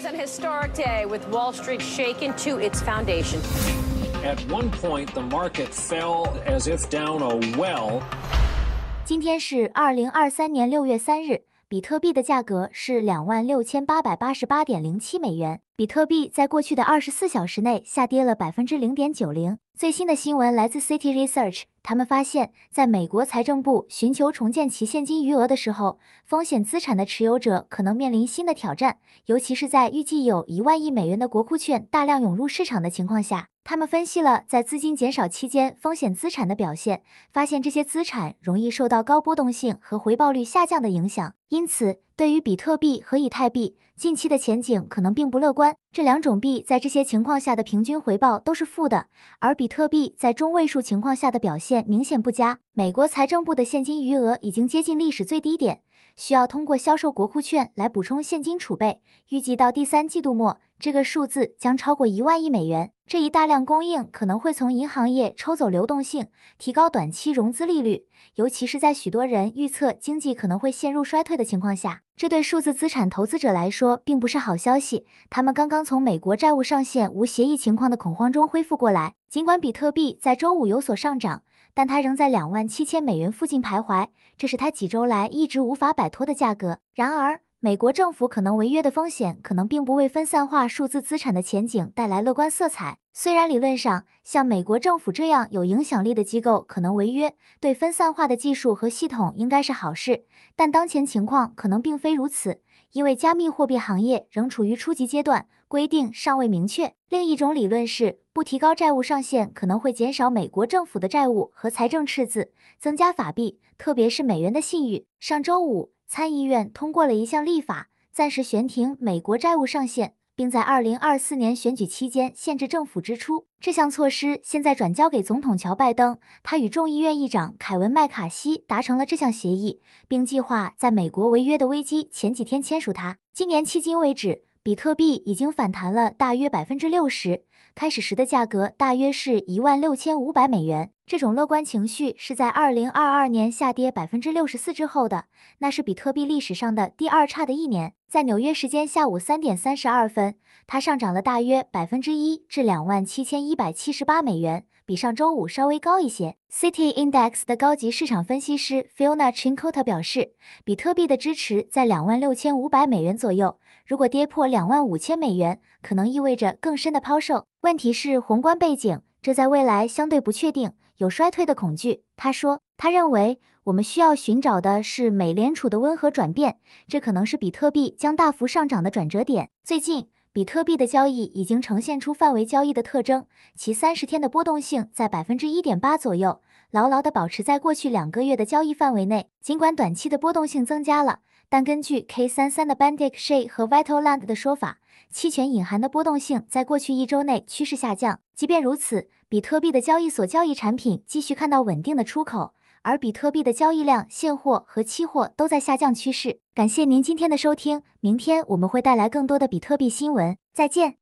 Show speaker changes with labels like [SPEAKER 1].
[SPEAKER 1] was an historic day with Wall Street shaken to its foundation.
[SPEAKER 2] At one point, the market fell as if down a well.
[SPEAKER 3] 今天是二零二三年六月三日，比特币的价格是两万六千八百八十八点零七美元。 比特币在过去的二十四小时内下跌了百分之零点九零。最新的新闻来自 City Research，他们发现，在美国财政部寻求重建其现金余额的时候，风险资产的持有者可能面临新的挑战，尤其是在预计有一万亿美元的国库券大量涌入市场的情况下。他们分析了在资金减少期间风险资产的表现，发现这些资产容易受到高波动性和回报率下降的影响。因此，对于比特币和以太币，近期的前景可能并不乐观。这两种币在这些情况下的平均回报都是负的，而比特币在中位数情况下的表现明显不佳。美国财政部的现金余额已经接近历史最低点。需要通过销售国库券来补充现金储备，预计到第三季度末，这个数字将超过一万亿美元。这一大量供应可能会从银行业抽走流动性，提高短期融资利率，尤其是在许多人预测经济可能会陷入衰退的情况下，这对数字资产投资者来说并不是好消息。他们刚刚从美国债务上限无协议情况的恐慌中恢复过来。尽管比特币在周五有所上涨。但它仍在两万七千美元附近徘徊，这是它几周来一直无法摆脱的价格。然而，美国政府可能违约的风险可能并不为分散化数字资产的前景带来乐观色彩。虽然理论上，像美国政府这样有影响力的机构可能违约，对分散化的技术和系统应该是好事，但当前情况可能并非如此，因为加密货币行业仍处于初级阶段，规定尚未明确。另一种理论是。不提高债务上限可能会减少美国政府的债务和财政赤字，增加法币，特别是美元的信誉。上周五，参议院通过了一项立法，暂时悬停美国债务上限，并在二零二四年选举期间限制政府支出。这项措施现在转交给总统乔拜登，他与众议院议长凯文麦卡锡达成了这项协议，并计划在美国违约的危机前几天签署它。今年迄今为止，比特币已经反弹了大约百分之六十。开始时的价格大约是一万六千五百美元。这种乐观情绪是在二零二二年下跌百分之六十四之后的，那是比特币历史上的第二差的一年。在纽约时间下午三点三十二分，它上涨了大约百分之一至两万七千一百七十八美元，比上周五稍微高一些。City Index 的高级市场分析师 Fiona Chincota 表示，比特币的支持在两万六千五百美元左右。如果跌破两万五千美元，可能意味着更深的抛售。问题是宏观背景，这在未来相对不确定。有衰退的恐惧，他说，他认为我们需要寻找的是美联储的温和转变，这可能是比特币将大幅上涨的转折点。最近，比特币的交易已经呈现出范围交易的特征，其三十天的波动性在百分之一点八左右，牢牢地保持在过去两个月的交易范围内。尽管短期的波动性增加了，但根据 K 三三的 Bandic Share 和 Vital Land 的说法，期权隐含的波动性在过去一周内趋势下降。即便如此，比特币的交易所交易产品继续看到稳定的出口，而比特币的交易量、现货和期货都在下降趋势。感谢您今天的收听，明天我们会带来更多的比特币新闻，再见。